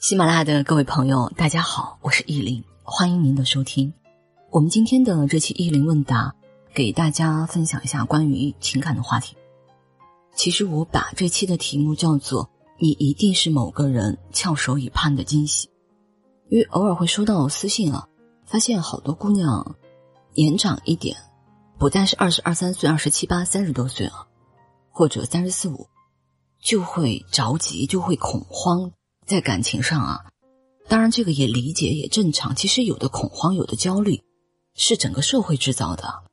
喜马拉雅的各位朋友，大家好，我是意林，欢迎您的收听。我们今天的这期意林问答，给大家分享一下关于情感的话题。其实我把这期的题目叫做“你一定是某个人翘首以盼的惊喜”，因为偶尔会收到私信啊，发现好多姑娘年长一点，不但是二十二三岁、二十七八、三十多岁了，或者三十四五，就会着急，就会恐慌。在感情上啊，当然这个也理解也正常。其实有的恐慌，有的焦虑，是整个社会制造的。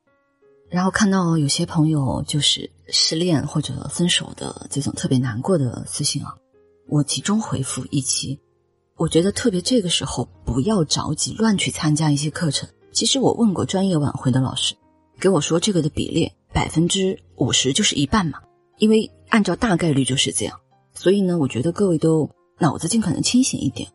然后看到有些朋友就是失恋或者分手的这种特别难过的私信啊，我集中回复一期。我觉得特别这个时候不要着急乱去参加一些课程。其实我问过专业挽回的老师，给我说这个的比例百分之五十就是一半嘛，因为按照大概率就是这样。所以呢，我觉得各位都。脑子尽可能清醒一点。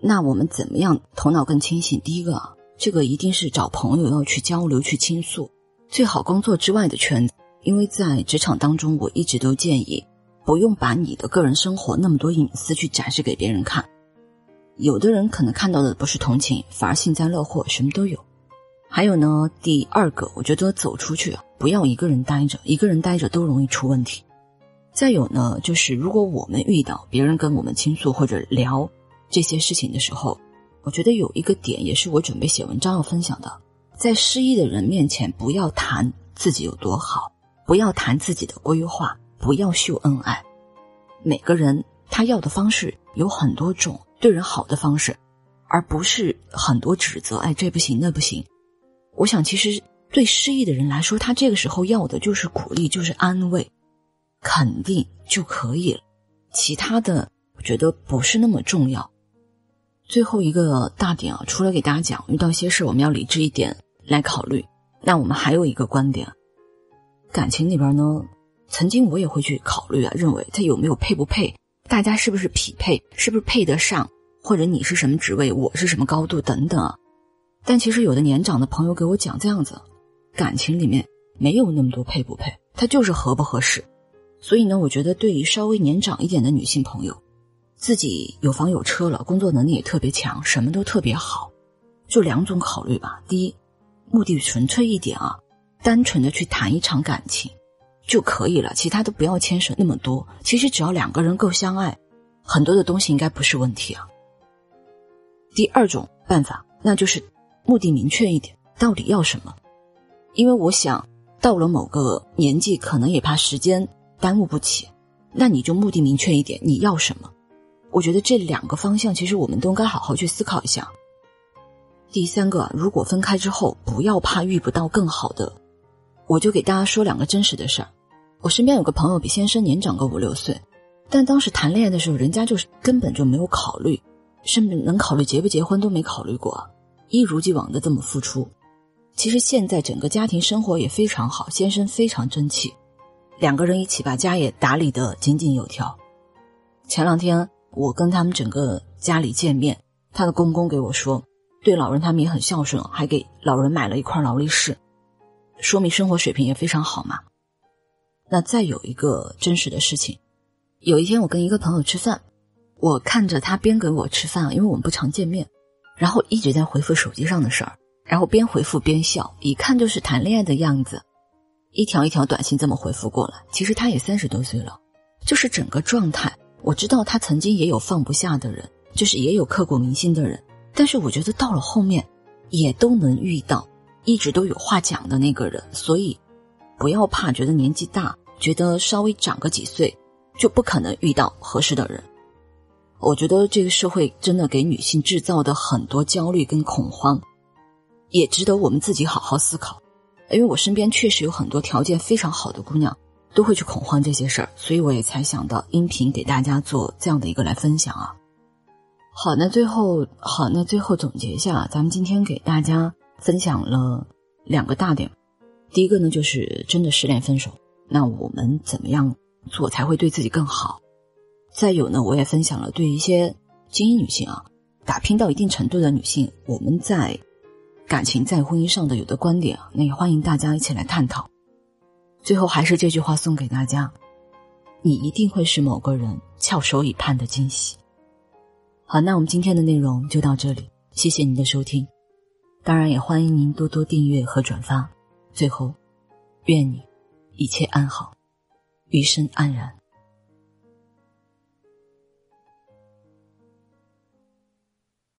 那我们怎么样头脑更清醒？第一个啊，这个一定是找朋友要去交流、去倾诉，最好工作之外的圈子。因为在职场当中，我一直都建议不用把你的个人生活那么多隐私去展示给别人看。有的人可能看到的不是同情，反而幸灾乐祸，什么都有。还有呢，第二个，我觉得走出去，不要一个人待着，一个人待着都容易出问题。再有呢，就是如果我们遇到别人跟我们倾诉或者聊这些事情的时候，我觉得有一个点也是我准备写文章要分享的，在失意的人面前不要谈自己有多好，不要谈自己的规划，不要秀恩爱。每个人他要的方式有很多种，对人好的方式，而不是很多指责。哎，这不行，那不行。我想，其实对失意的人来说，他这个时候要的就是鼓励，就是安慰。肯定就可以了，其他的我觉得不是那么重要。最后一个大点啊，除了给大家讲遇到一些事我们要理智一点来考虑，那我们还有一个观点，感情里边呢，曾经我也会去考虑啊，认为他有没有配不配，大家是不是匹配，是不是配得上，或者你是什么职位，我是什么高度等等啊。但其实有的年长的朋友给我讲这样子，感情里面没有那么多配不配，他就是合不合适。所以呢，我觉得对于稍微年长一点的女性朋友，自己有房有车了，工作能力也特别强，什么都特别好，就两种考虑吧。第一，目的纯粹一点啊，单纯的去谈一场感情就可以了，其他都不要牵扯那么多。其实只要两个人够相爱，很多的东西应该不是问题啊。第二种办法，那就是目的明确一点，到底要什么？因为我想到了某个年纪，可能也怕时间。耽误不起，那你就目的明确一点，你要什么？我觉得这两个方向其实我们都该好好去思考一下。第三个，如果分开之后，不要怕遇不到更好的。我就给大家说两个真实的事儿。我身边有个朋友比先生年长个五六岁，但当时谈恋爱的时候，人家就是根本就没有考虑，甚至能考虑结不结婚都没考虑过，一如既往的这么付出。其实现在整个家庭生活也非常好，先生非常争气。两个人一起把家也打理得井井有条。前两天我跟他们整个家里见面，他的公公给我说，对老人他们也很孝顺，还给老人买了一块劳力士，说明生活水平也非常好嘛。那再有一个真实的事情，有一天我跟一个朋友吃饭，我看着他边给我吃饭，因为我们不常见面，然后一直在回复手机上的事儿，然后边回复边笑，一看就是谈恋爱的样子。一条一条短信这么回复过来，其实他也三十多岁了，就是整个状态。我知道他曾经也有放不下的人，就是也有刻骨铭心的人，但是我觉得到了后面，也都能遇到一直都有话讲的那个人。所以，不要怕，觉得年纪大，觉得稍微长个几岁，就不可能遇到合适的人。我觉得这个社会真的给女性制造的很多焦虑跟恐慌，也值得我们自己好好思考。因为我身边确实有很多条件非常好的姑娘，都会去恐慌这些事儿，所以我也才想到音频给大家做这样的一个来分享啊。好，那最后好，那最后总结一下，咱们今天给大家分享了两个大点。第一个呢，就是真的失恋分手，那我们怎么样做才会对自己更好？再有呢，我也分享了对一些精英女性啊，打拼到一定程度的女性，我们在。感情在婚姻上的有的观点，那也欢迎大家一起来探讨。最后还是这句话送给大家：你一定会是某个人翘首以盼的惊喜。好，那我们今天的内容就到这里，谢谢您的收听。当然，也欢迎您多多订阅和转发。最后，愿你一切安好，余生安然。